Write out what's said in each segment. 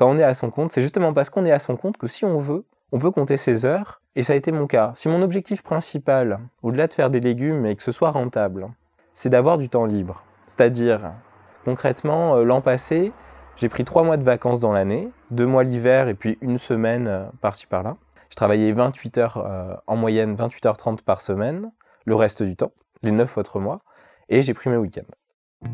quand on est à son compte, c'est justement parce qu'on est à son compte que si on veut, on peut compter ses heures, et ça a été mon cas. Si mon objectif principal, au-delà de faire des légumes et que ce soit rentable, c'est d'avoir du temps libre, c'est-à-dire, concrètement, euh, l'an passé, j'ai pris trois mois de vacances dans l'année, deux mois l'hiver et puis une semaine euh, par-ci par-là. Je travaillais 28 heures, euh, en moyenne 28 h 30 par semaine, le reste du temps, les neuf autres mois, et j'ai pris mes week-ends.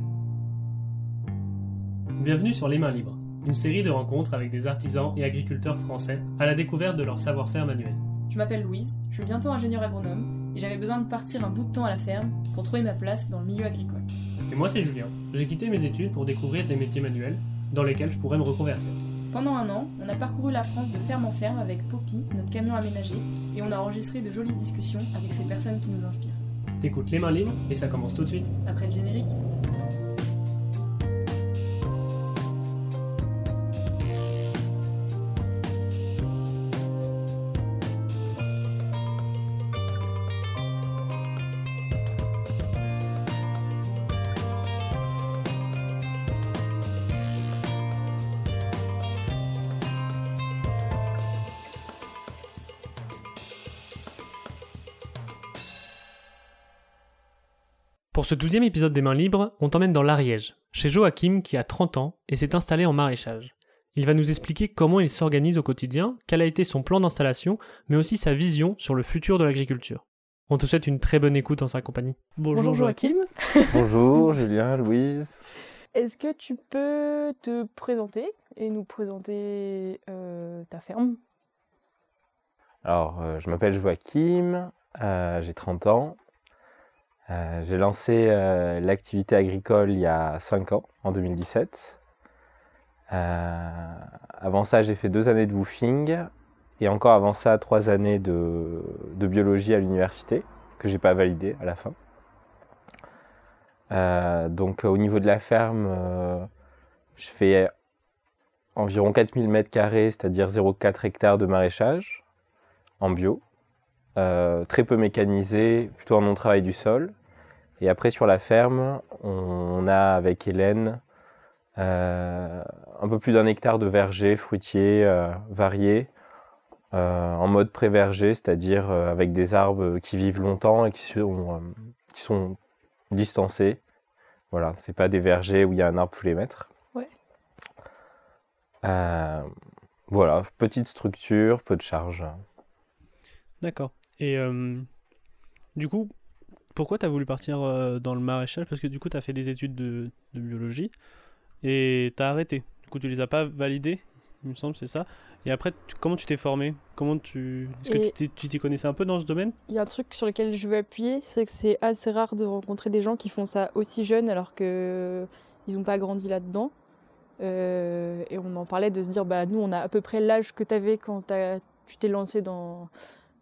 Bienvenue sur Les Mains Libres une série de rencontres avec des artisans et agriculteurs français à la découverte de leur savoir-faire manuel. Je m'appelle Louise, je suis bientôt ingénieur agronome et j'avais besoin de partir un bout de temps à la ferme pour trouver ma place dans le milieu agricole. Et moi c'est Julien, j'ai quitté mes études pour découvrir des métiers manuels dans lesquels je pourrais me reconvertir. Pendant un an, on a parcouru la France de ferme en ferme avec Poppy, notre camion aménagé, et on a enregistré de jolies discussions avec ces personnes qui nous inspirent. T'écoutes les mains libres et ça commence tout de suite. Après le générique. Pour ce douzième épisode des Mains Libres, on t'emmène dans l'Ariège, chez Joachim qui a 30 ans et s'est installé en maraîchage. Il va nous expliquer comment il s'organise au quotidien, quel a été son plan d'installation, mais aussi sa vision sur le futur de l'agriculture. On te souhaite une très bonne écoute en sa compagnie. Bonjour, Joachim. Bonjour Julien, Louise. Est-ce que tu peux te présenter et nous présenter euh, ta ferme? Alors, euh, je m'appelle Joachim, euh, j'ai 30 ans, euh, j'ai lancé euh, l'activité agricole il y a 5 ans, en 2017. Euh, avant ça, j'ai fait deux années de woofing et encore avant ça, trois années de, biologie à l'université que j'ai pas validé à la fin. donc au niveau de la ferme, je fais environ 4000 mètres carrés, c'est-à-dire 0,4 hectares de maraîchage en bio. Euh, très peu mécanisé, plutôt un non-travail du sol. Et après sur la ferme, on a avec Hélène euh, un peu plus d'un hectare de vergers fruitiers euh, variés, en mode pré-verger, c'est-à-dire avec des arbres qui vivent longtemps et qui sont, qui sont distancés. Voilà, c'est pas des vergers où il y a un arbre tous les. Ouais. voilà, petite structure, peu de charge. D'accord. Et euh, du coup, pourquoi tu as voulu partir euh, dans le maraîchage Parce que du coup, tu as fait des études de, biologie et tu as arrêté. Du coup, tu les as pas validées, il me semble, c'est ça. Et après, comment tu t'es formé Comment tu Est-ce que tu t'y connaissais un peu dans ce domaine? Il y a un truc sur lequel je veux appuyer, c'est que c'est assez rare de rencontrer des gens qui font ça aussi jeunes alors que ils n'ont pas grandi là-dedans. Euh, et on en parlait de se dire, bah nous, on a à peu près l'âge que tu avais quand tu t'es lancé dans,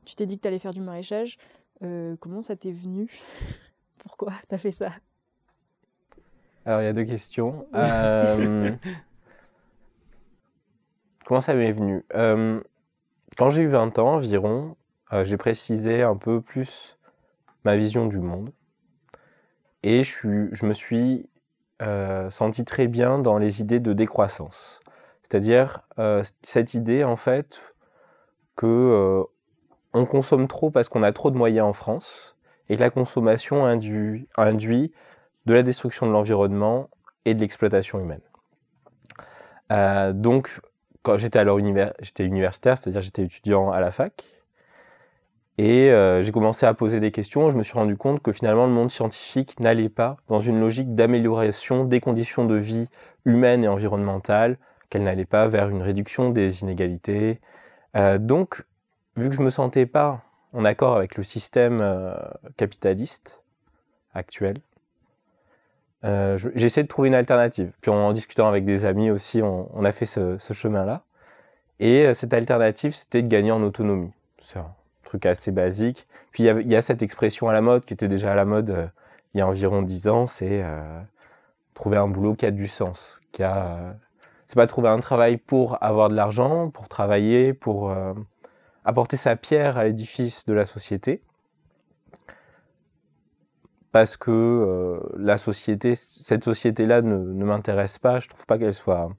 tu t'es dit que tu allais faire du maraîchage. Euh, comment ça t'est venu? Pourquoi tu as fait ça? Alors, il y a deux questions. Euh, comment ça m'est venu? Euh, Quand j'ai eu 20 ans environ, j'ai précisé un peu plus ma vision du monde. Et je, je me suis senti très bien dans les idées de décroissance. C'est-à-dire cette idée, en fait, que on consomme trop parce qu'on a trop de moyens en France et que la consommation induit, de la destruction de l'environnement et de l'exploitation humaine. Euh, donc, quand j'étais alors universitaire, c'est-à-dire j'étais étudiant à la fac, et euh, j'ai commencé à poser des questions. Je me suis rendu compte que finalement le monde scientifique n'allait pas dans une logique d'amélioration des conditions de vie humaines et environnementales, qu'elle n'allait pas vers une réduction des inégalités. Euh, donc, vu que je me sentais pas en accord avec le système euh, capitaliste actuel, euh, j'essaie de trouver une alternative. Puis en, discutant avec des amis aussi, on, a fait ce, chemin-là. Et euh, cette alternative, c'était de gagner en autonomie. C'est un truc assez basique. Puis il y, a cette expression à la mode, qui était déjà à la mode il y a environ dix ans, c'est trouver un boulot qui a du sens. Qui a, c'est pas trouver un travail pour avoir de l'argent, pour travailler, pour apporter sa pierre à l'édifice de la société, parce que euh, la société, cette société-là ne, m'intéresse pas, je trouve pas qu'elle soit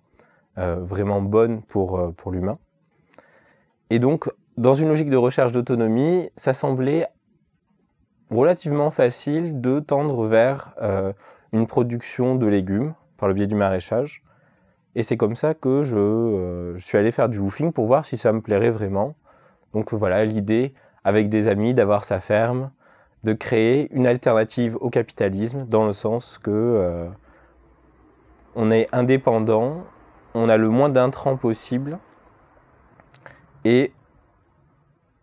vraiment bonne pour, pour l'humain. Et donc, dans une logique de recherche d'autonomie, ça semblait relativement facile de tendre vers une production de légumes par le biais du maraîchage. Et c'est comme ça que je, je, suis allé faire du woofing pour voir si ça me plairait vraiment. Donc voilà, l'idée avec des amis d'avoir sa ferme, de créer une alternative au capitalisme dans le sens que euh, on est indépendant, on a le moins d'intrants possible et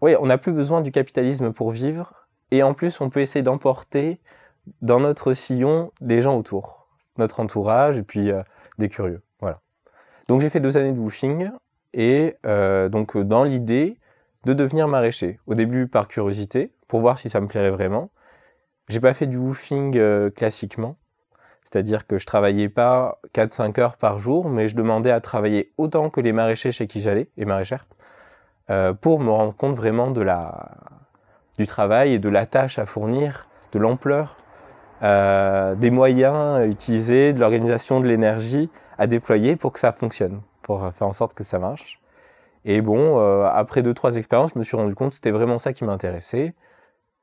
on n'a plus besoin du capitalisme pour vivre et en plus on peut essayer d'emporter dans notre sillon des gens autour, notre entourage et puis euh, des curieux. Voilà. Donc j'ai fait deux années de woofing et euh, donc dans l'idée de devenir maraîcher. Au début par curiosité, pour voir si ça me plairait vraiment. J'ai pas fait du woofing euh, classiquement, c'est-à-dire que je travaillais pas 4-5 heures par jour, mais je demandais à travailler autant que les maraîchers chez qui j'allais, et maraîchères, euh, pour me rendre compte vraiment de la, du travail et de la tâche à fournir, de l'ampleur, euh, des moyens utilisés, de l'organisation, de l'énergie à déployer pour que ça fonctionne, pour faire en sorte que ça marche. Et bon, euh, après deux, trois expériences, je me suis rendu compte que c'était vraiment ça qui m'intéressait.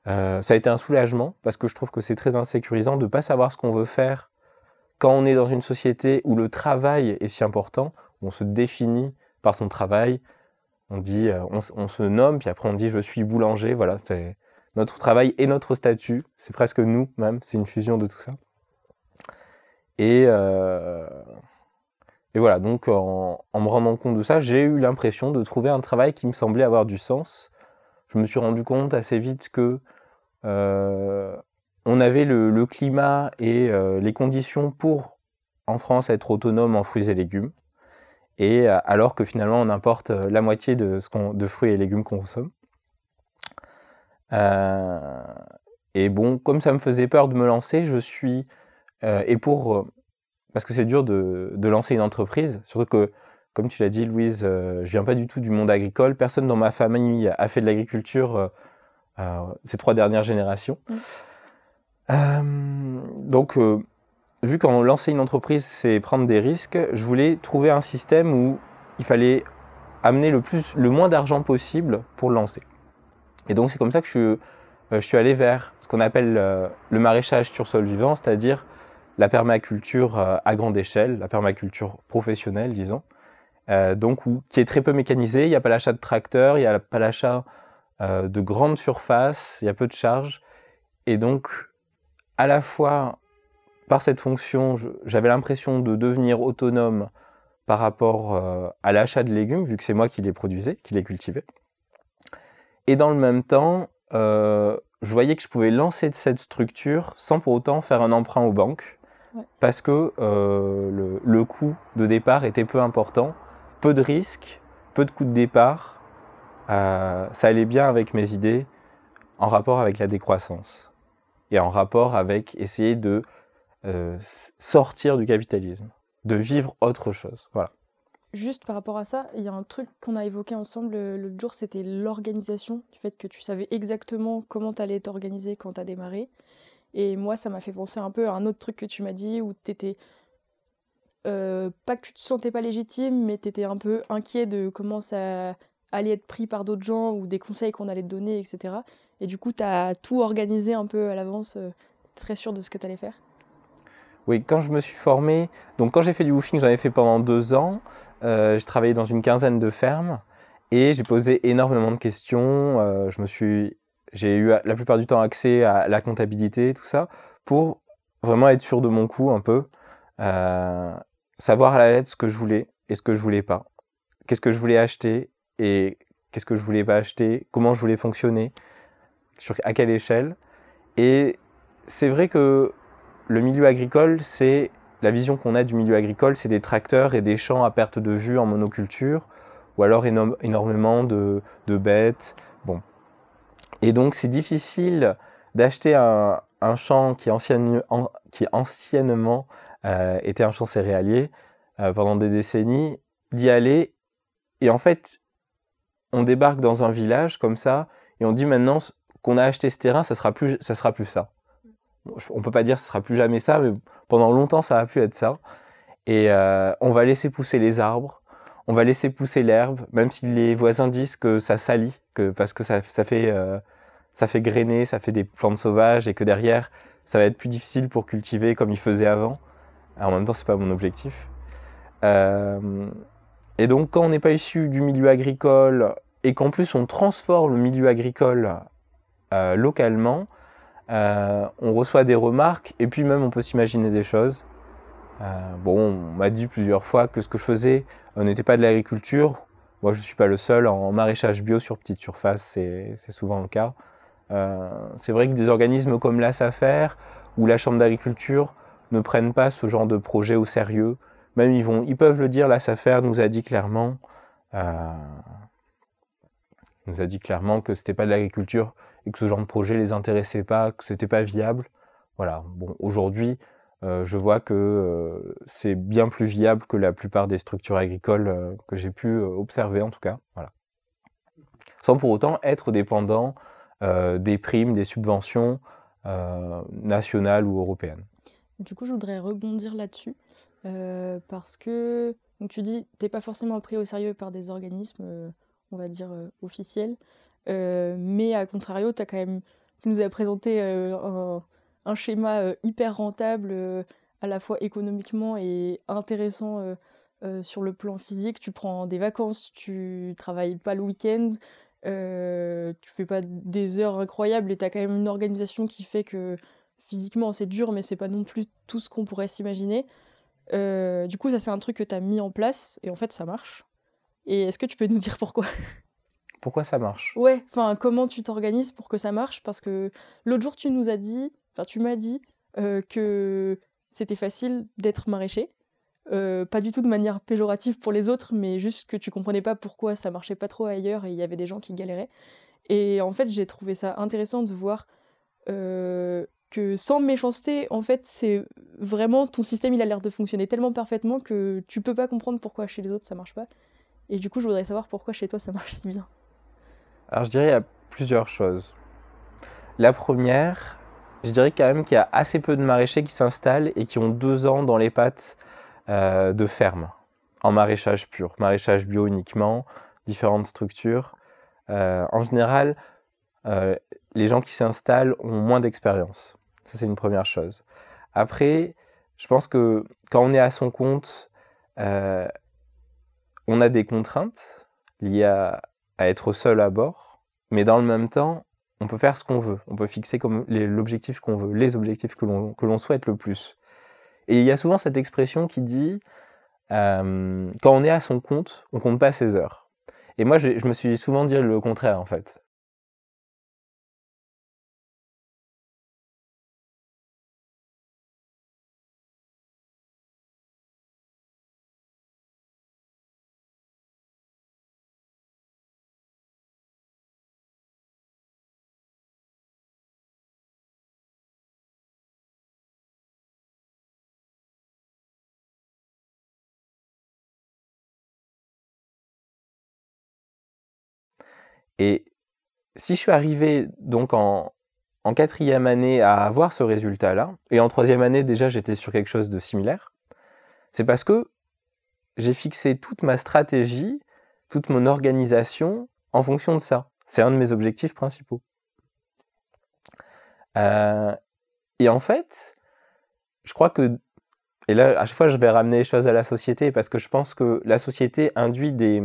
Euh, ça a été un soulagement parce que je trouve que c'est très insécurisant de ne pas savoir ce qu'on veut faire quand on est dans une société où le travail est si important, où on se définit par son travail. On dit, euh, on, se nomme, puis après on dit je suis boulanger. Voilà, c'est notre travail et notre statut. C'est presque nous même. C'est une fusion de tout ça. Et et voilà, donc en, me rendant compte de ça, j'ai eu l'impression de trouver un travail qui me semblait avoir du sens. Je me suis rendu compte assez vite que euh, on avait le, climat et euh, les conditions pour, en France, être autonome en fruits et légumes. Et euh, alors que finalement, on importe la moitié de, ce de fruits et légumes qu'on consomme. et bon, comme ça me faisait peur de me lancer, je suis et pour parce que c'est dur de, lancer une entreprise, surtout que, comme tu l'as dit, Louise, euh, je viens pas du tout du monde agricole. Personne dans ma famille a fait de l'agriculture euh, euh, ces trois dernières générations. Mm. donc, vu qu'en lancer une entreprise, c'est prendre des risques, je voulais trouver un système où il fallait amener le, plus, le moins d'argent possible pour le lancer. Et donc, c'est comme ça que je, je suis allé vers ce qu'on appelle le maraîchage sur sol vivant, c'est-à-dire la permaculture euh, à grande échelle, la permaculture professionnelle, disons, euh, qui est très peu mécanisée. Il n'y a pas l'achat de tracteurs, il n'y a pas l'achat euh, de grandes surfaces, il y a peu de charges. Et donc, à la fois, par cette fonction, j'avais l'impression de devenir autonome par rapport à l'achat de légumes, vu que c'est moi qui les produisais, qui les cultivais. Et dans le même temps, je voyais que je pouvais lancer cette structure sans pour autant faire un emprunt aux banques parce que euh, le, coût de départ était peu important, peu de risques, peu de coûts de départ. Euh, ça allait bien avec mes idées en rapport avec la décroissance et en rapport avec essayer de euh, sortir du capitalisme, de vivre autre chose. Voilà. Juste par rapport à ça, il y a un truc qu'on a évoqué ensemble l'autre jour, c'était l'organisation, du fait que tu savais exactement comment tu allais t'organiser quand tu as démarré. Et moi, ça m'a fait penser un peu à un autre truc que tu m'as dit où t'étais. Euh, pas que tu te sentais pas légitime, mais t'étais un peu inquiet de comment ça allait être pris par d'autres gens ou des conseils qu'on allait te donner, etc. Et du coup, t'as tout organisé un peu à l'avance, euh, très sûr de ce que t'allais faire? Oui, quand je me suis formé, donc quand j'ai fait du woofing, j'en ai fait pendant deux ans. Euh, j'ai travaillé dans une quinzaine de fermes et j'ai posé énormément de questions. Euh, je me suis j'ai eu la plupart du temps accès à la comptabilité, tout ça, pour vraiment être sûr de mon coup un peu, euh, savoir à la lettre ce que je voulais et ce que je voulais pas, qu'est-ce que je voulais acheter et qu'est-ce que je voulais pas acheter, comment je voulais fonctionner, à quelle échelle? Et c'est vrai que le milieu agricole, c'est la vision qu'on a du milieu agricole, c'est des tracteurs et des champs à perte de vue en monoculture, ou alors énormément de, de bêtes. Bon, et donc c'est difficile d'acheter un, champ qui, anciennement euh, était un champ céréalier euh, pendant des décennies, d'y aller. Et en fait, on débarque dans un village comme ça, et on dit maintenant qu'on a acheté ce terrain, ça sera plus ça. Sera plus ça. On peut pas dire que ce sera plus jamais ça, mais pendant longtemps, ça a pu être ça. et euh, on va laisser pousser les arbres, on va laisser pousser l'herbe, même si les voisins disent que ça salit, que, parce que ça, ça fait, euh, ça fait grainer, ça fait des plantes sauvages et que derrière, ça va être plus difficile pour cultiver comme il faisait avant. En même temps, c'est pas mon objectif. Euh, et donc, quand on n'est pas issu du milieu agricole et qu'en plus on transforme le milieu agricole euh, localement, on reçoit des remarques et puis même on peut s'imaginer des choses. Bon, on m'a dit plusieurs fois que ce que je faisais euh, n'était pas de l'agriculture. Moi, je ne suis pas le seul. En maraîchage bio sur petite surface, c'est souvent le cas. Euh, c'est vrai que des organismes comme la SAFER ou la Chambre d'agriculture ne prennent pas ce genre de projet au sérieux. Même ils, vont, ils peuvent le dire, la SAFER nous a dit clairement, euh, nous a que c'était pas de l'agriculture et que ce genre de projet les intéressait pas, que c'était pas viable. Voilà. Bon, aujourd'hui, euh, je vois que euh, c'est bien plus viable que la plupart des structures agricoles euh, que j'ai pu observer en tout cas. Voilà. Sans pour autant être dépendant des primes, des subventions nationales ou européennes. Du coup, je voudrais rebondir là-dessus parce que tu dis t'es pas forcément pris au sérieux par des organismes, on va dire officiels, mais à contrario, t'as quand même tu nous as présenté un schéma euh, hyper rentable euh, à la fois économiquement et intéressant euh, sur le plan physique. Tu prends des vacances, tu travailles pas le week-end. Tu fais pas des heures incroyables et t'as quand même une organisation qui fait que physiquement c'est dur, mais c'est pas non plus tout ce qu'on pourrait s'imaginer. Euh, du coup, ça c'est un truc que t'as mis en place et en fait ça marche. Et est-ce que tu peux nous dire pourquoi? Pourquoi ça marche? Ouais, enfin comment tu t'organises pour que ça marche? Parce que l'autre jour tu nous as dit, tu m'as dit euh, que c'était facile d'être maraîcher. Euh, pas du tout de manière péjorative pour les autres, mais juste que tu comprenais pas pourquoi ça marchait pas trop ailleurs et il y avait des gens qui galéraient. Et en fait, j'ai trouvé ça intéressant de voir euh, que sans méchanceté, en fait, c'est vraiment ton système, il a l'air de fonctionner tellement parfaitement que tu peux pas comprendre pourquoi chez les autres ça marche pas. Et du coup, je voudrais savoir pourquoi chez toi ça marche si bien. Alors je dirais il y a plusieurs choses. La première, je dirais quand même qu'il y a assez peu de maraîchers qui s'installent et qui ont deux ans dans les pattes euh, de ferme, en maraîchage pur, maraîchage bio uniquement, différentes structures. Euh, en général, euh, les gens qui s'installent ont moins d'expérience. Ça, c'est une première chose. Après, je pense que quand on est à son compte, on a des contraintes liées à, à être seul à bord, mais dans le même temps, on peut faire ce qu'on veut. On peut fixer comme l'objectif qu'on veut, les objectifs que l'on souhaite le plus. Et il y a souvent cette expression qui dit euh, quand on est à son compte, on compte pas ses heures. Et moi, je me suis souvent dit le contraire en fait. Et si je suis arrivé donc en, quatrième année à avoir ce résultat-là, et en troisième année déjà j'étais sur quelque chose de similaire, c'est parce que j'ai fixé toute ma stratégie, toute mon organisation en fonction de ça. C'est un de mes objectifs principaux. Euh, et en fait, je crois que, et là à chaque fois je vais ramener les choses à la société parce que je pense que la société induit des,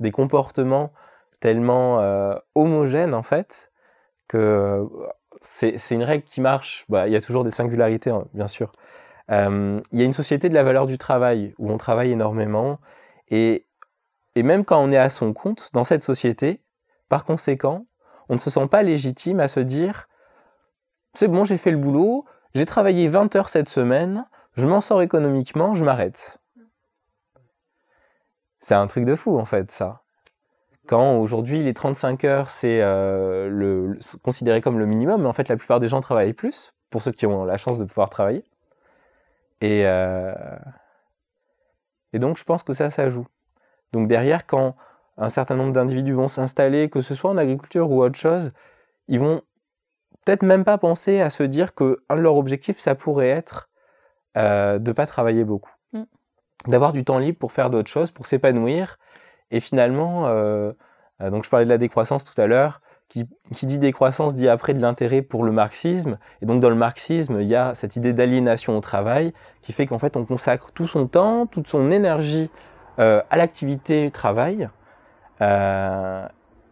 des comportements tellement euh, homogènes en fait que c'est une règle qui marche. Bah, il y a toujours des singularités, hein, bien sûr. Euh, il y a une société de la valeur du travail où on travaille énormément et même quand on est à son compte dans cette société, par conséquent, on ne se sent pas légitime à se dire c'est bon, j'ai fait le boulot, j'ai travaillé 20 heures cette semaine, je m'en sors économiquement, je m'arrête. C'est un truc de fou en fait, ça. Quand aujourd'hui les 35 heures c'est euh, le, le- considéré comme le minimum, mais en fait la plupart des gens travaillent plus, pour ceux qui ont la chance de pouvoir travailler. Et, euh, et donc je pense que ça, ça joue. Donc derrière, quand un certain nombre d'individus vont s'installer, que ce soit en agriculture ou autre chose, ils vont peut-être même pas penser à se dire que un de leurs objectifs, ça pourrait être euh, de pas travailler beaucoup. Mm. d'avoir du temps libre pour faire d'autres choses, pour s'épanouir. Et finalement, euh, euh, donc je parlais de la décroissance tout à l'heure, qui, qui, dit décroissance dit après de l'intérêt pour le marxisme. Et donc dans le marxisme, il y a cette idée d'aliénation au travail qui fait qu'en fait on consacre tout son temps, toute son énergie euh, à l'activité travail. Euh,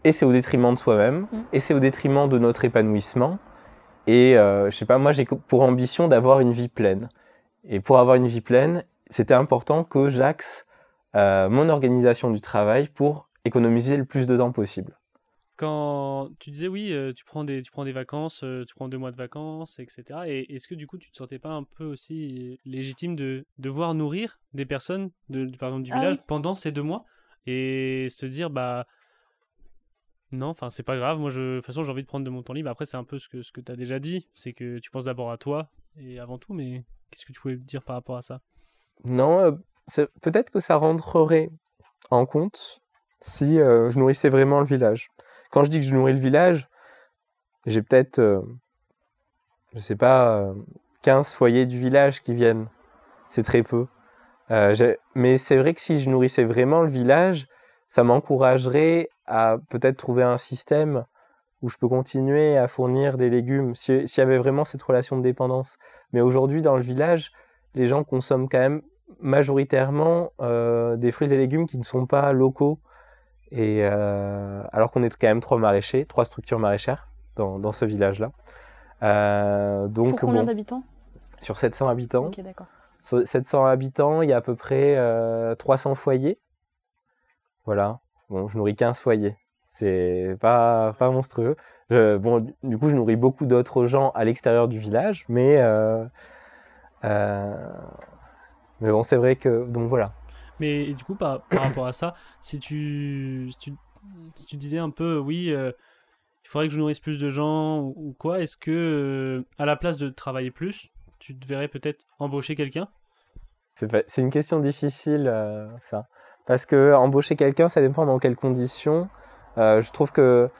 et c'est au détriment de soi-même, mmh. et c'est au détriment de notre épanouissement. Et euh, je sais pas, moi j'ai pour ambition d'avoir une vie pleine. Et pour avoir une vie pleine, c'était important que j'axe euh, mon organisation du travail pour économiser le plus de temps possible. Quand tu disais oui, euh, tu, prends des, tu prends des vacances, euh, tu prends deux mois de vacances, etc. Et est-ce que du coup tu te sentais pas un peu aussi légitime de devoir nourrir des personnes, de, par exemple du ah village, pendant ces deux mois et se dire bah non, enfin c'est pas grave, moi je, de toute façon j'ai envie de prendre de mon temps libre. Après c'est un peu ce que, ce que tu as déjà dit, c'est que tu penses d'abord à toi et avant tout, mais qu'est-ce que tu pouvais dire par rapport à ça? Non, peut-être que ça rentrerait en compte si euh, je nourrissais vraiment le village. Quand je dis que je nourris le village, j'ai peut-être, euh, je sais pas, 15 euh, foyers du village qui viennent. C'est très peu. mais c'est vrai que si je nourrissais vraiment le village, ça m'encouragerait à peut-être trouver un système où je peux continuer à fournir des légumes, s'il y avait vraiment cette relation de dépendance. Mais aujourd'hui, dans le village, les gens consomment quand même majoritairement euh, des fruits et légumes qui ne sont pas locaux. Et euh, alors qu'on est quand même trois maraîchers, trois structures maraîchères dans, dans ce village-là. Euh, donc, Pour combien d'habitants? Sur 700 habitants. Ok, d'accord. 700 habitants, il y a à peu près 300 foyers. Voilà. Bon, je nourris 15 foyers. C'est pas, pas monstrueux. bon, du coup, je nourris beaucoup d'autres gens à l'extérieur du village, mais mais bon, c'est vrai que. Donc voilà. Mais du coup, par, par rapport à ça, si tu, si tu, si tu disais un peu, oui, euh, il faudrait que je nourrisse plus de gens ou, quoi, est-ce que, euh, à la place de travailler plus, tu devrais peut-être embaucher quelqu'un? C'est une question difficile, euh, ça. Parce que embaucher quelqu'un, ça dépend dans quelles conditions. je trouve que.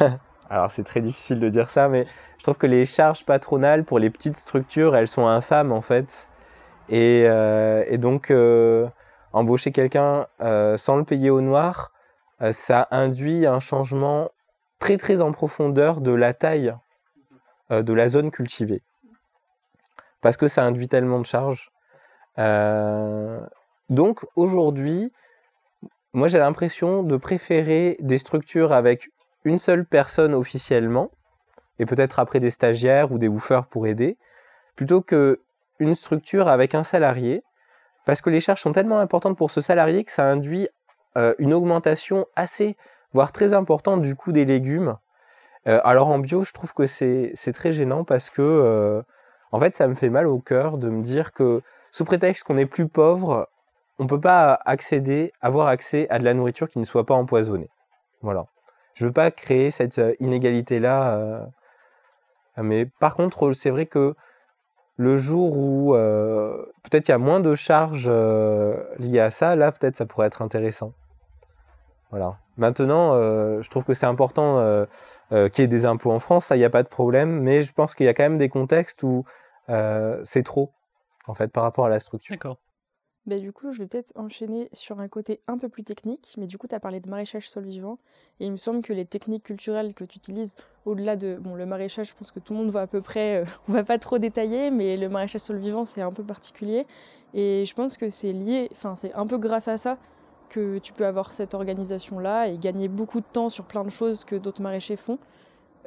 Alors c'est très difficile de dire ça, mais je trouve que les charges patronales pour les petites structures, elles sont infâmes en fait. Euh, et, donc, euh, embaucher quelqu'un euh, sans le payer au noir, ça induit un changement très très en profondeur de la taille de la zone cultivée. Parce que ça induit tellement de charges. donc aujourd'hui, moi j'ai l'impression de préférer des structures avec une seule personne officiellement, et peut-être après des stagiaires ou des woofers pour aider, plutôt que une structure avec un salarié, parce que les charges sont tellement importantes pour ce salarié que ça induit euh, une augmentation assez, voire très importante du coût des légumes. Euh, alors en bio, je trouve que c'est très gênant parce que, euh, en fait, ça me fait mal au cœur de me dire que, sous prétexte qu'on est plus pauvre, on ne peut pas accéder, avoir accès à de la nourriture qui ne soit pas empoisonnée. Voilà. Je ne veux pas créer cette inégalité-là. mais par contre, c'est vrai que le jour où euh, peut-être il y a moins de charges euh, liées à ça, là peut-être ça pourrait être intéressant. Voilà. Maintenant, euh, je trouve que c'est important qu'il y ait des impôts en France, ça il n'y a pas de problème, mais je pense qu'il y a quand même des contextes où c'est trop en fait par rapport à la structure. Bah, du coup, je vais peut-être enchaîner sur un côté un peu plus technique, mais du coup, tu as parlé de maraîchage sol vivant, et il me semble que les techniques culturelles que tu utilises, au-delà de bon, le maraîchage, je pense que tout le monde voit à peu près, euh, on va pas trop détailler, mais le maraîchage sol vivant, c'est un peu particulier, et je pense que c'est lié, enfin, c'est un peu grâce à ça que tu peux avoir cette organisation-là et gagner beaucoup de temps sur plein de choses que d'autres maraîchers font.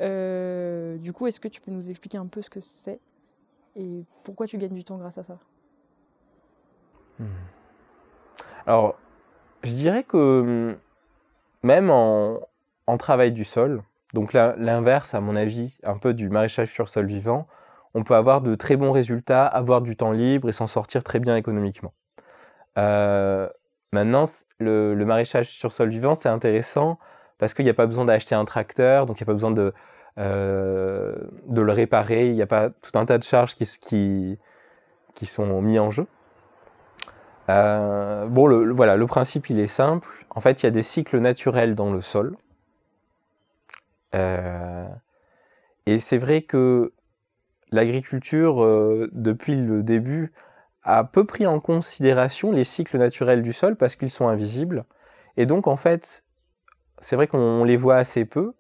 Euh, du coup, est-ce que tu peux nous expliquer un peu ce que c'est et pourquoi tu gagnes du temps grâce à ça? Alors, je dirais que hmm, même en, travail du sol, donc l'inverse à mon avis, un peu du maraîchage sur sol vivant, on peut avoir de très bons résultats, avoir du temps libre et s'en sortir très bien économiquement. Euh, maintenant, le, maraîchage sur sol vivant, c'est intéressant parce qu'il n'y a pas besoin d'acheter un tracteur, donc il n'y a pas besoin de, euh, le réparer, il n'y a pas tout un tas de charges qui, qui, qui sont mis en jeu. Euh, bon, voilà, le principe il est simple. En fait, il y a des cycles naturels dans le sol. Euh, et c'est vrai que l'agriculture, euh, depuis le début, a peu pris en considération les cycles naturels du sol parce qu'ils sont invisibles. Et donc, en fait, c'est vrai qu'on les voit assez peu,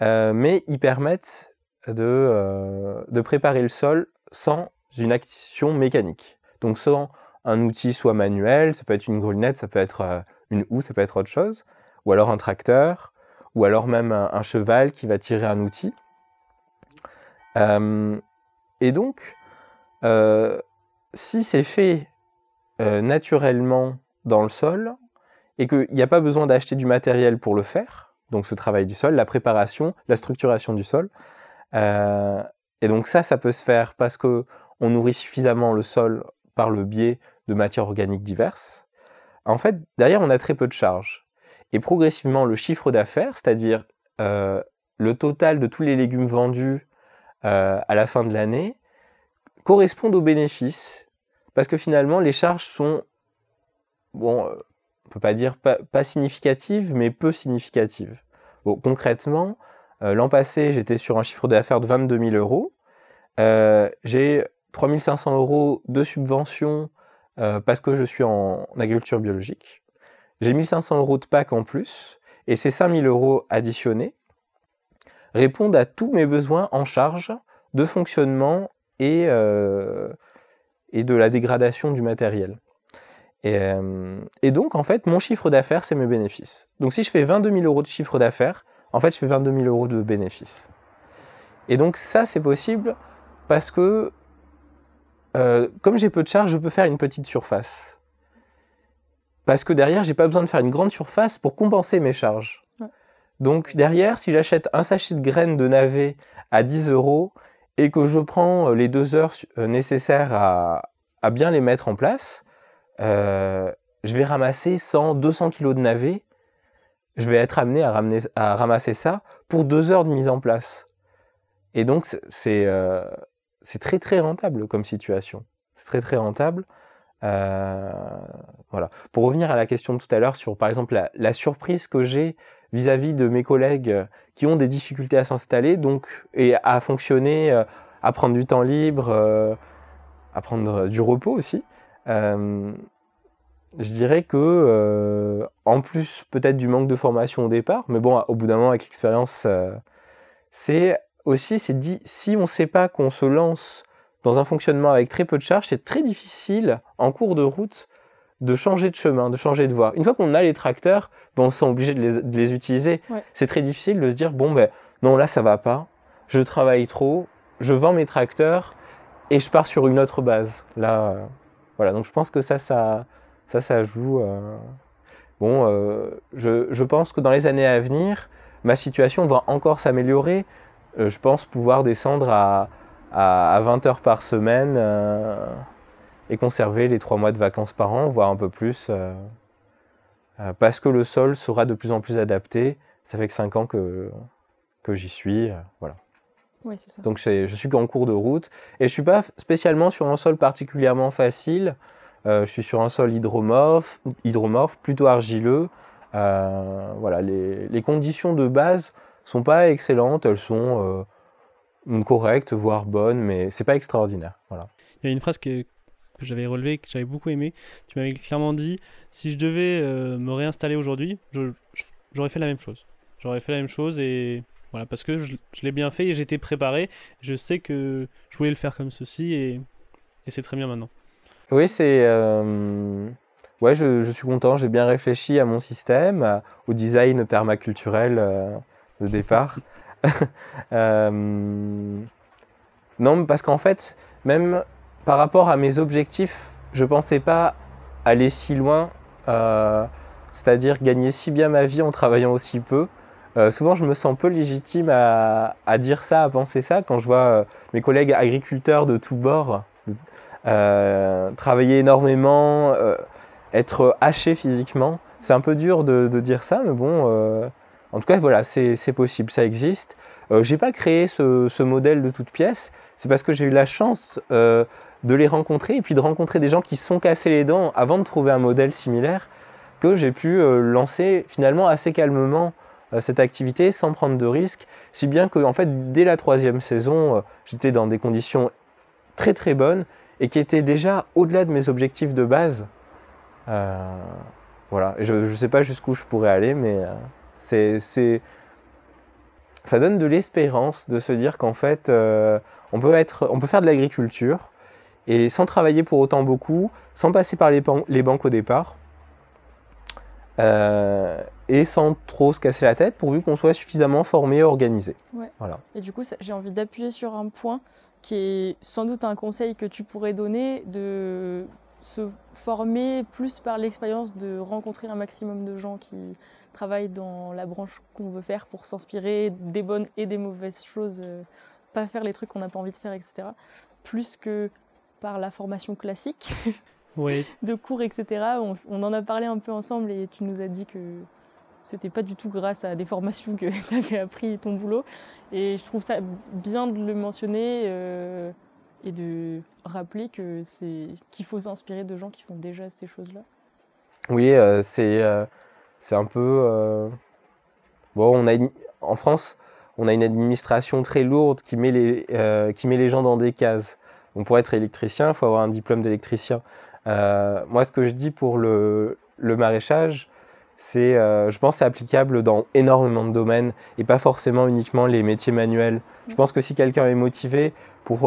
mais ils permettent de, de préparer le sol sans une action mécanique. Donc, sans un outil soit manuel, ça peut être une grelinette, ça peut être euh, une houe, ça peut être autre chose, ou alors un tracteur, ou alors même un, cheval qui va tirer un outil. Euh, et donc, euh, si c'est fait naturellement dans le sol et qu'il n'y a pas besoin d'acheter du matériel pour le faire, donc ce travail du sol, la préparation, la structuration du sol, et donc ça, ça peut se faire parce que on nourrit suffisamment le sol par le biais de matières organiques diverses. En fait, derrière, on a très peu de charges. Et progressivement, le chiffre d'affaires, c'est-à-dire euh, le total de tous les légumes vendus euh, à la fin de l'année, correspondent aux bénéfices. Parce que finalement, les charges sont, bon, euh, on peut pas dire pas, significatives, mais peu significatives. Bon, concrètement, l'an passé, j'étais sur un chiffre d'affaires de 22 000 euros. J'ai 3 500 euros de subvention euh, parce que je suis en, agriculture biologique. J'ai 1500 euros de PAC en plus, et ces 5000 euros additionnés répondent à tous mes besoins en charge de fonctionnement et, euh, et de la dégradation du matériel. Euh, et donc, en fait, mon chiffre d'affaires, c'est mes bénéfices. Donc, si je fais 22 000 euros de chiffre d'affaires, en fait, je fais 22 000 euros de bénéfices. Et donc, ça, c'est possible parce que, euh, comme j'ai peu de charges, je peux faire une petite surface. Parce que derrière, j'ai pas besoin de faire une grande surface pour compenser mes charges. Ouais. Donc derrière, si j'achète un sachet de graines de navet à 10 euros et que je prends euh, les deux heures euh, nécessaires à, à bien les mettre en place, euh, je vais ramasser 100, 200 kilos de navets. Je vais être amené à, ramener, à ramasser ça pour deux heures de mise en place. Et donc, c'est- c'est euh, c'est très très rentable comme situation. C'est très très rentable. Euh, voilà. Pour revenir à la question de tout à l'heure sur, par exemple, la, surprise que j'ai vis-à-vis de mes collègues qui ont des difficultés à s'installer, donc et à fonctionner, euh, à prendre du temps libre, euh, à prendre du repos aussi. euh, je dirais que, euh, en plus peut-être du manque de formation au départ, mais bon, au bout d'un moment avec l'expérience, euh, c'est aussi, c'est dit, si on ne sait pas qu'on se lance dans un fonctionnement avec très peu de charges, c'est très difficile en cours de route de changer de chemin, de changer de voie. Une fois qu'on a les tracteurs, ben, on se sent obligé de les, de les utiliser. Ouais. C'est très difficile de se dire bon ben non là ça va pas, je travaille trop, je vends mes tracteurs et je pars sur une autre base. Là, euh, voilà. Donc je pense que ça, ça, ça, ça joue. euh, Bon, euh, je, je pense que dans les années à venir, ma situation va encore s'améliorer. Euh, je pense pouvoir descendre à, à, à 20 heures par semaine euh, et conserver les trois mois de vacances par an, voire un peu plus, euh, euh, parce que le sol sera de plus en plus adapté. Ça fait que 5 ans que, que j'y suis. voilà. C'est ça. Donc je suis en cours de route et je suis pas spécialement sur un sol particulièrement facile. Je suis sur un sol hydromorphe, hydromorphe plutôt argileux. Voilà, les, les conditions de base sont pas excellentes, elles sont euh, correctes, voire bonnes, mais c'est pas extraordinaire. Voilà. Il y a une phrase que, que j'avais relevée, que j'avais beaucoup aimée. Tu m'avais clairement dit si je devais euh, me réinstaller aujourd'hui, j'aurais fait la même chose. J'aurais fait la même chose et voilà, parce que je, je l'ai bien fait et j'étais préparé. Je sais que je voulais le faire comme ceci et, et c'est très bien maintenant. Oui, c'est. euh, Ouais, je, je suis content, j'ai bien réfléchi à mon système, au design permaculturel de départ. Euh, Non, parce qu'en fait, même par rapport à mes objectifs, je pensais pas aller si loin, euh, c'est-à-dire gagner si bien ma vie en travaillant aussi peu. Euh, souvent, je me sens peu légitime à, dire ça, à penser ça, quand je vois mes collègues agriculteurs de tous bords travailler énormément, être haché physiquement. C'est un peu dur de, dire ça, mais bon, en tout cas, voilà, c'est possible, ça existe. Euh, j'ai pas créé ce, modèle de toute pièce, c'est parce que j'ai eu la chance euh, de les rencontrer et puis de rencontrer des gens qui se sont cassés les dents avant de trouver un modèle similaire que j'ai pu euh, lancer finalement assez calmement euh, cette activité sans prendre de risques, si bien que en fait dès la troisième saison, j'étais dans des conditions très très bonnes et qui était déjà au-delà de mes objectifs de base. Voilà, je ne sais pas jusqu'où je pourrais aller, mais c'est, c'est, ça donne de l'espérance de se dire qu'en fait, euh, on, peut être, on peut faire de l'agriculture et sans travailler pour autant beaucoup, sans passer par les, ban- les banques au départ, euh, et sans trop se casser la tête, pourvu qu'on soit suffisamment formé et organisé. Ouais. Voilà. Et du coup, ça- j'ai envie d'appuyer sur un point qui est sans doute un conseil que tu pourrais donner de se former plus par l'expérience de rencontrer un maximum de gens qui travaillent dans la branche qu'on veut faire pour s'inspirer des bonnes et des mauvaises choses, euh, pas faire les trucs qu'on n'a pas envie de faire, etc. Plus que par la formation classique Oui, de cours, etc. On, on en a parlé un peu ensemble et tu nous as dit que c'était pas du tout grâce à des formations que tu avais appris ton boulot. Et je trouve ça bien de le mentionner euh, et de rappeler que c'est qu'il faut s'inspirer de gens qui font déjà ces choses-là. Oui, euh, c'est euh, c'est un peu. euh, en France, on a une administration très lourde qui met les, euh, gens dans des cases. Donc, pour être électricien, il faut avoir un diplôme d'électricien. Euh, moi, ce que je dis pour le, maraîchage, c'est, je pense, c'est applicable dans énormément de domaines et pas forcément uniquement les métiers manuels. Je pense que si quelqu'un est motivé pour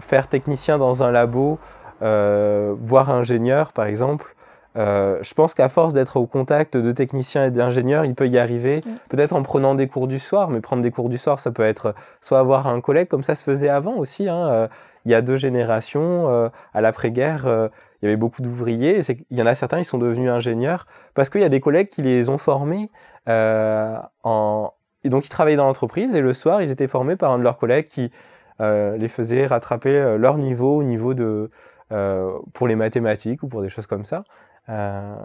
faire technicien dans un labo, voire ingénieur, par exemple, euh, je pense qu'à force d'être au contact de techniciens et d'ingénieurs, il peut y arriver, Mm. peut-être en prenant des cours du soir, mais prendre des cours du soir, ça peut être soit avoir un collègue, comme ça se faisait avant aussi. hein, euh, il y a deux générations, euh, à l'après-guerre, euh, il y avait beaucoup d'ouvriers, et qu'il y en a certains, ils sont devenus ingénieurs, parce qu'il y a des collègues qui les ont formés euh, en... Et donc ils travaillaient dans l'entreprise, et le soir, ils étaient formés par un de leurs collègues qui euh, les faisait rattraper euh, leur niveau au niveau de... euh, pour les mathématiques ou pour des choses comme ça. Euh,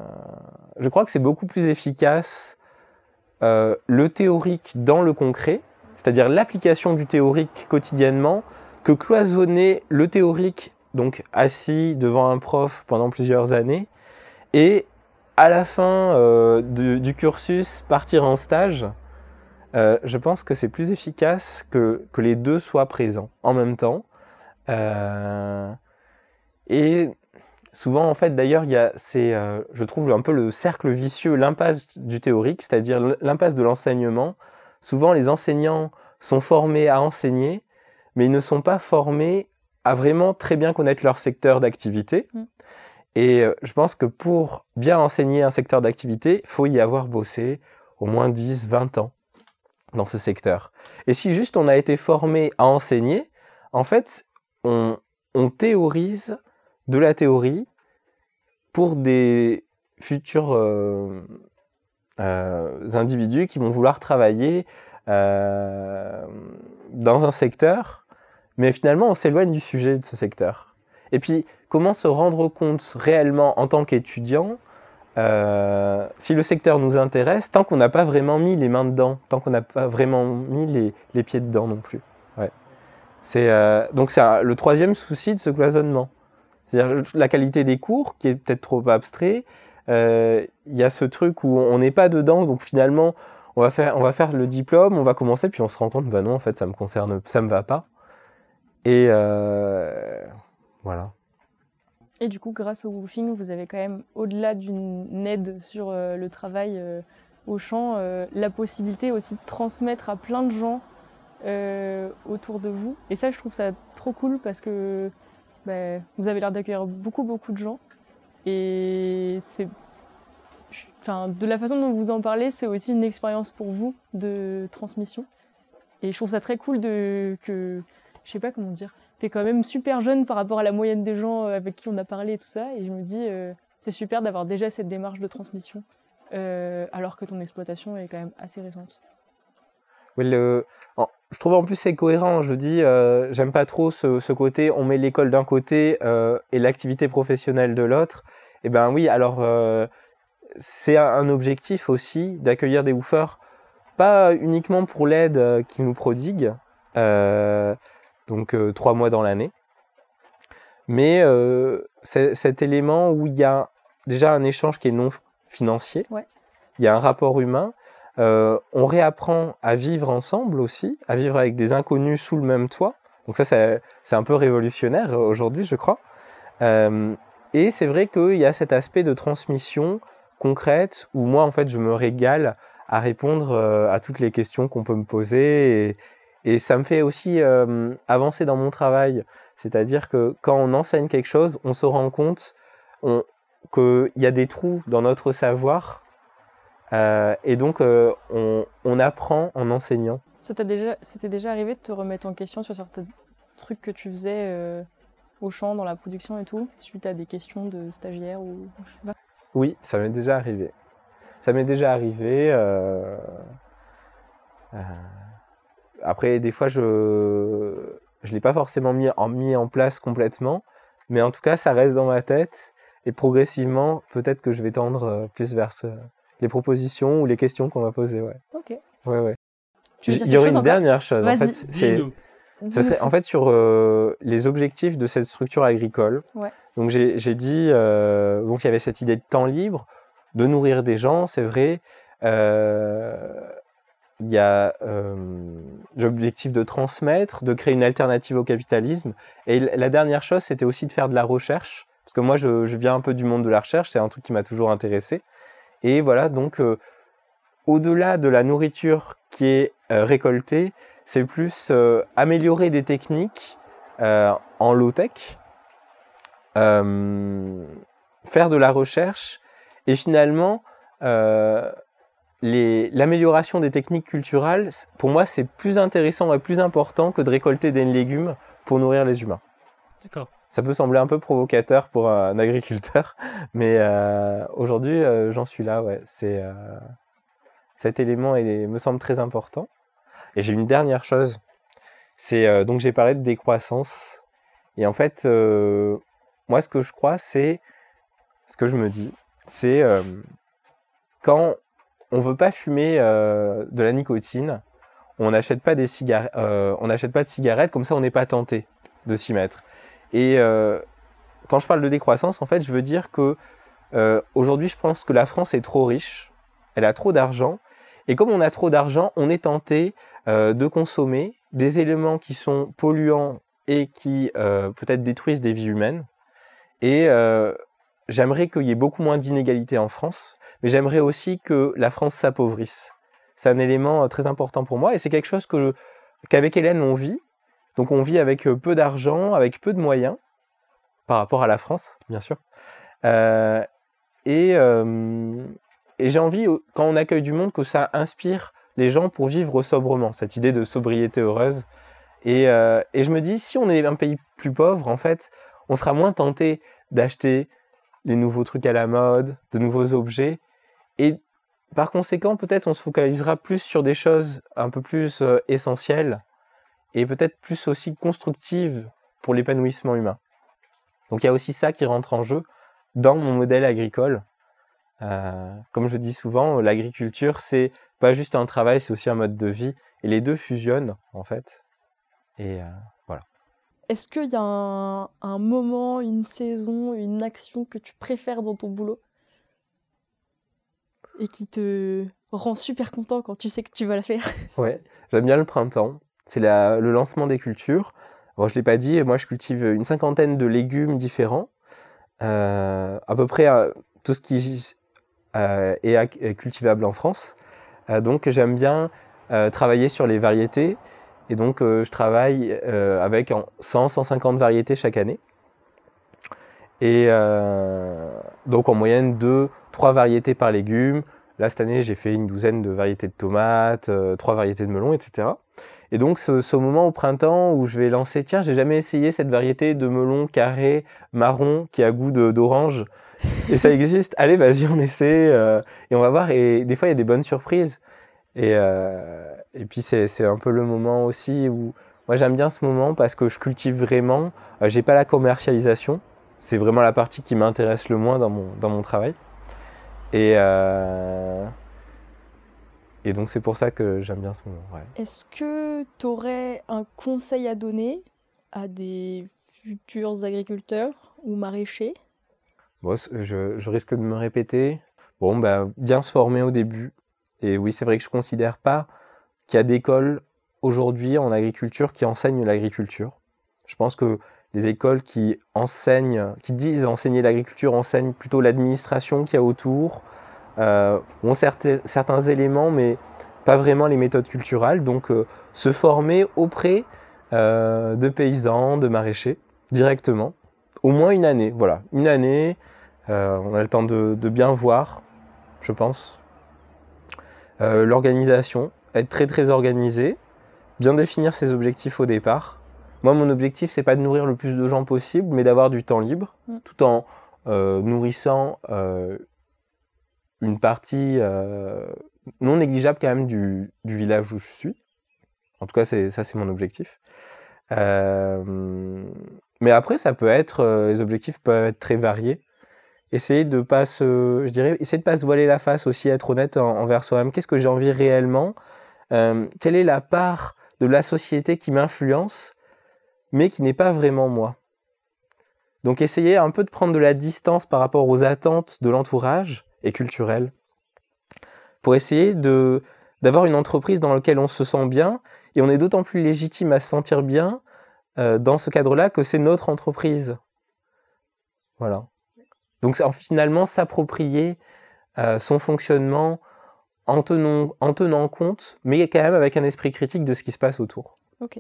je crois que c'est beaucoup plus efficace euh, le théorique dans le concret, c'est-à-dire l'application du théorique quotidiennement, que cloisonner le théorique, donc assis devant un prof pendant plusieurs années, et à la fin euh, du, du cursus partir en stage. Je pense que c'est plus efficace que, que les deux soient présents en même temps. Et souvent, en fait, d'ailleurs, il y a, c'est, euh, je trouve un peu le cercle vicieux, l'impasse du théorique, c'est-à-dire l'impasse de l'enseignement. Souvent, les enseignants sont formés à enseigner, mais ils ne sont pas formés à vraiment très bien connaître leur secteur d'activité. Mm. Et euh, je pense que pour bien enseigner un secteur d'activité, il faut y avoir bossé au moins 10, 20 ans dans ce secteur. Et si juste on a été formé à enseigner, en fait, on, on théorise de la théorie pour des futurs euh, euh, individus qui vont vouloir travailler euh, dans un secteur, mais finalement on s'éloigne du sujet de ce secteur. Et puis, comment se rendre compte réellement en tant qu'étudiant si le secteur nous intéresse, tant qu'on n'a pas vraiment mis les mains dedans, tant qu'on n'a pas vraiment mis les, pieds dedans non plus. Ouais. Donc c'est le troisième souci de ce cloisonnement. C'est-à-dire la qualité des cours qui est peut-être trop abstrait. Euh, Il y a ce truc où on n'est pas dedans, donc finalement on va faire le diplôme, on va commencer, puis on se rend compte bah non en fait ça me concerne, ça me va pas. Et euh, voilà. Et du coup, grâce au woofing, vous avez quand même, au-delà d'une aide sur euh, le travail au champ, la possibilité aussi de transmettre à plein de gens autour de vous. Et ça, je trouve ça trop cool parce que bah, vous avez l'air d'accueillir beaucoup, beaucoup de gens. Et c'est. Enfin, de la façon dont vous en parlez, c'est aussi une expérience pour vous de transmission. Et je trouve ça très cool de que. Je sais pas comment dire t'es quand même super jeune par rapport à la moyenne des gens euh, avec qui on a parlé et tout ça. Et je me dis, euh, c'est super d'avoir déjà cette démarche de transmission, euh, alors que ton exploitation est quand même assez récente. Oui, je trouve en plus c'est cohérent. Je dis, euh, j'aime pas trop ce, ce côté, on met l'école d'un côté euh, et l'activité professionnelle de l'autre. Et ben oui, alors euh, c'est un, objectif aussi d'accueillir des woofers, pas uniquement pour l'aide qu'ils nous prodiguent, donc trois mois dans l'année, mais cet élément où il y a déjà un échange qui est non financier, Ouais. il y a un rapport humain. Euh, on réapprend à vivre ensemble aussi, à vivre avec des inconnus sous le même toit. Donc ça, c'est un peu révolutionnaire aujourd'hui, je crois. Euh, et c'est vrai qu'il y a cet aspect de transmission concrète où moi, en fait, je me régale à répondre euh, à toutes les questions qu'on peut me poser. Et, ça me fait aussi avancer dans mon travail. C'est-à-dire que quand on enseigne quelque chose, on se rend compte qu'il y a des trous dans notre savoir. Euh, et donc, euh, on, on apprend en enseignant. Ça t'a déjà, déjà arrivé de te remettre en question sur certains trucs que tu faisais euh, au champ, dans la production et tout, suite à des questions de stagiaires ou je sais pas? Oui, ça m'est déjà arrivé. Ça m'est déjà arrivé. Après, des fois, je je l'ai pas forcément mis en, mis en place complètement, mais en tout cas, ça reste dans ma tête. Et progressivement, peut-être que je vais tendre plus vers ce- les propositions ou les questions qu'on va poser. Ouais, Ok. ouais, ouais. Tu veux Il y aurait une dernière chose. En fait, c'est ça serait en fait sur euh, les objectifs de cette structure agricole. Ouais. Donc j'ai j'ai dit euh, donc il y avait cette idée de temps libre, de nourrir des gens, c'est vrai. Euh, il y a euh, l'objectif de transmettre, de créer une alternative au capitalisme. Et la dernière chose, c'était aussi de faire de la recherche, parce que moi je, je viens un peu du monde de la recherche, c'est un truc qui m'a toujours intéressé. Et voilà, donc euh, au-delà de la nourriture qui est euh, récoltée, c'est plus euh, améliorer des techniques en low-tech, faire de la recherche et finalement l'amélioration des techniques culturelles, pour moi, c'est plus intéressant et plus important que de récolter des légumes pour nourrir les humains. D'accord. Ça peut sembler un peu provocateur pour un agriculteur, mais euh, aujourd'hui, euh, j'en suis là. Ouais. C'est, euh, cet élément me semble très important. Et j'ai une dernière chose. C'est donc j'ai parlé de décroissance. Et en fait, moi, ce que je crois, c'est ce que je me dis, c'est quand on veut pas fumer de la nicotine, on n'achète pas on n'achète pas de cigarettes, comme ça, on n'est pas tenté de s'y mettre. Et euh, quand je parle de décroissance, en fait, je veux dire que euh, aujourd'hui, je pense que la France est trop riche, elle a trop d'argent, et comme on a trop d'argent, on est tenté euh, de consommer des éléments qui sont polluants et qui peut-être détruisent des vies humaines. Et j'aimerais qu'il y ait beaucoup moins d'inégalités en France, mais j'aimerais aussi que la France s'appauvrisse. C'est un élément très important pour moi, et c'est quelque chose qu'avec Hélène on vit. Donc on vit avec euh, peu d'argent, avec peu de moyens, par rapport à la France, bien sûr. Euh, et euh, et j'ai envie, quand on accueille du monde, que ça inspire les gens pour vivre sobrement, cette idée de sobriété heureuse. Et, et je me dis, si on est un pays plus pauvre, en fait, on sera moins tenté d'acheter les nouveaux trucs à la mode, de nouveaux objets. Et par conséquent, peut-être on se focalisera plus sur des choses un peu plus essentielles et peut-être plus aussi constructives pour l'épanouissement humain. Donc il y a aussi ça qui rentre en jeu dans mon modèle agricole. Euh, comme je dis souvent, l'agriculture, c'est pas juste un travail, c'est aussi un mode de vie. Et les deux fusionnent, en fait. Et euh, Est-ce qu'il y a un, un moment, une saison, une action que tu préfères dans ton boulot? Et qui te rend super content quand tu sais que tu vas la faire? Ouais, j'aime bien le printemps. C'est le lancement des cultures. Bon, je l'ai pas dit, moi je cultive une cinquantaine de légumes différents. Euh, à peu près euh, tout ce qui euh, est, cultivable en France. Donc j'aime bien travailler sur les variétés. Et donc je travaille avec en 100-150 variétés chaque année. Et donc en moyenne 2-3 variétés par légume. Là cette année j'ai fait une douzaine de variétés de tomates, euh, trois variétés de melons, etc. Et donc ce, moment au printemps où je vais lancer, tiens j'ai jamais essayé cette variété de melon carré marron qui a goût d'orange. Et ça existe, allez vas-y on essaie euh, et on va voir. Et des fois il y a des bonnes surprises. Et, euh, puis c'est c'est un peu le moment aussi où moi j'aime bien ce moment parce que je cultive vraiment. Euh, J'ai pas la commercialisation, c'est vraiment la partie qui m'intéresse le moins dans mon, dans mon travail. Et, euh, et donc c'est pour ça que j'aime bien ce moment. ouais. Est-ce que tu aurais un conseil à donner à des futurs agriculteurs ou maraîchers? Bon, je, je risque de me répéter. Bon, bah, bien se former au début. Et oui, c'est vrai que je considère pas qu'il y a d'école aujourd'hui en agriculture qui enseignent l'agriculture. Je pense que les écoles qui enseignent, qui disent enseigner l'agriculture, enseignent plutôt l'administration qu'il y a autour, euh, ont certains, éléments, mais pas vraiment les méthodes culturelles. Donc, euh, se former auprès euh, de paysans, de maraîchers, directement, au moins une année. Voilà, une année, on a le temps de, de bien voir, je pense. L'organisation, être très très organisé, bien définir ses objectifs au départ. Moi, mon objectif, c'est pas de nourrir le plus de gens possible, mais d'avoir du temps libre, mm. tout en euh, nourrissant euh, une partie euh, non négligeable quand même du, village où je suis. En tout cas, c'est, ça, c'est mon objectif. mais après, ça peut être, les objectifs peuvent être très variés. Essayer de pas se, je dirais, de pas se voiler la face aussi, être honnête envers soi-même. Qu'est-ce que j'ai envie réellement? Quelle est la part de la société qui m'influence, mais qui n'est pas vraiment moi? Donc essayer un peu de prendre de la distance par rapport aux attentes de l'entourage et culturel, pour essayer de d'avoir une entreprise dans laquelle on se sent bien, et on est d'autant plus légitime à se sentir bien euh, dans ce cadre-là que c'est notre entreprise. Voilà. Donc finalement, s'approprier euh, son fonctionnement, en tenant, en tenant compte, mais quand même avec un esprit critique de ce qui se passe autour. Ok.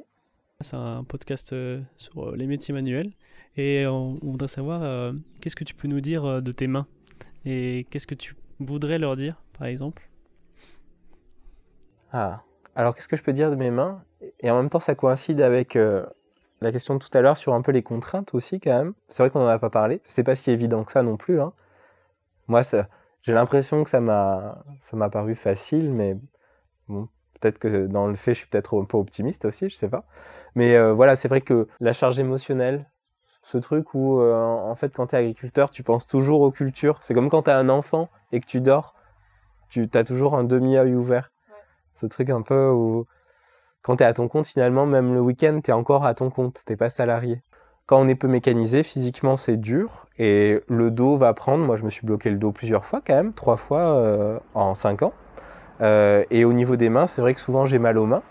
C'est un podcast euh, sur les métiers manuels et on, voudrait savoir euh, qu'est-ce que tu peux nous dire de tes mains? Et qu'est-ce que tu voudrais leur dire, par exemple? Ah, alors qu'est-ce que je peux dire de mes mains? Et en même temps, ça coïncide avec la question de tout à l'heure sur un peu les contraintes aussi, quand même. C'est vrai qu'on n'en a pas parlé. C'est pas si évident que ça non plus. Hein. Moi, j'ai l'impression que ça m'a, ça m'a paru facile, mais peut-être que dans le fait, je suis peut-être un peu optimiste aussi, je sais pas. Mais euh, voilà, c'est vrai que la charge émotionnelle, ce truc où, euh, en fait, quand tu es agriculteur, tu penses toujours aux cultures. C'est comme quand tu as un enfant et que tu dors, tu as toujours un demi-œil ouvert. Ce truc un peu où, quand tu es à ton compte, finalement, même le week-end, tu es encore à ton compte, tu pas salarié. Quand on est peu mécanisé, physiquement, c'est dur. Et le dos va prendre. Moi, je me suis bloqué le dos plusieurs fois, quand même, trois fois euh, en cinq ans. Euh, et au niveau des mains, c'est vrai que souvent j'ai mal aux mains.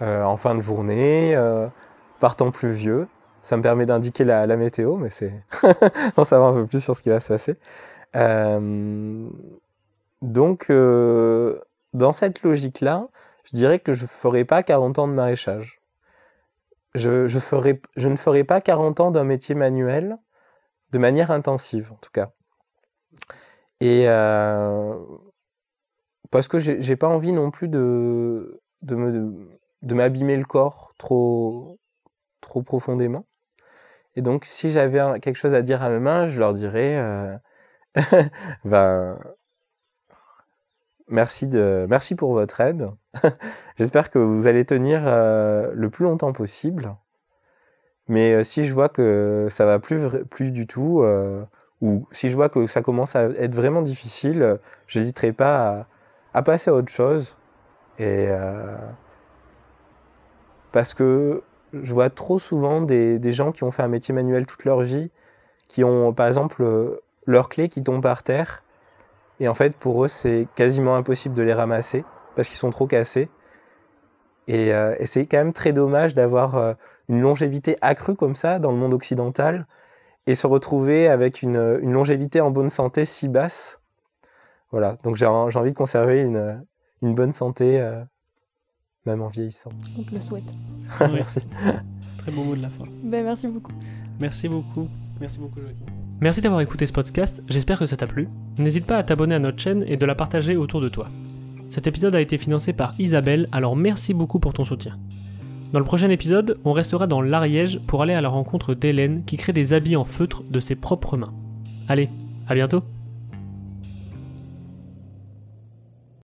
En fin de journée, par temps pluvieux. Ça me permet d'indiquer la, météo, mais c'est pour savoir un peu plus sur ce qui va se passer. donc, dans cette logique-là, je dirais que je ne ferai pas 40 ans de maraîchage je, ne ferai pas 40 ans d'un métier manuel de manière intensive, en tout cas. Et euh, parce que j'ai pas envie non plus de, de m'abîmer le corps trop, trop profondément. Et donc, si j'avais quelque chose à dire à mes mains, je leur dirais euh, ben, merci, de, merci pour votre aide. J'espère que vous allez tenir euh, le plus longtemps possible. Mais euh, si je vois que ça va plus, plus du tout, ou si je vois que ça commence à être vraiment difficile, j'hésiterai pas à, passer à autre chose. Et parce que je vois trop souvent des, gens qui ont fait un métier manuel toute leur vie, qui ont par exemple leurs clés qui tombent par terre et en fait, pour eux, c'est quasiment impossible de les ramasser parce qu'ils sont trop cassés. Et, euh, c'est quand même très dommage d'avoir euh, une longévité accrue comme ça dans le monde occidental et se retrouver avec une, longévité en bonne santé si basse. Voilà, donc j'ai envie de conserver une, bonne santé, euh, même en vieillissant. On te le souhaite. merci. Très beau mot de la fin. Ben, merci beaucoup. Merci beaucoup. Merci beaucoup, Joachim. Merci d'avoir écouté ce podcast, j'espère que ça t'a plu. N'hésite pas à t'abonner à notre chaîne et de la partager autour de toi. Cet épisode a été financé par Isabelle, alors merci beaucoup pour ton soutien. Dans le prochain épisode, on restera dans l'Ariège pour aller à la rencontre d'Hélène qui crée des habits en feutre de ses propres mains. Allez, à bientôt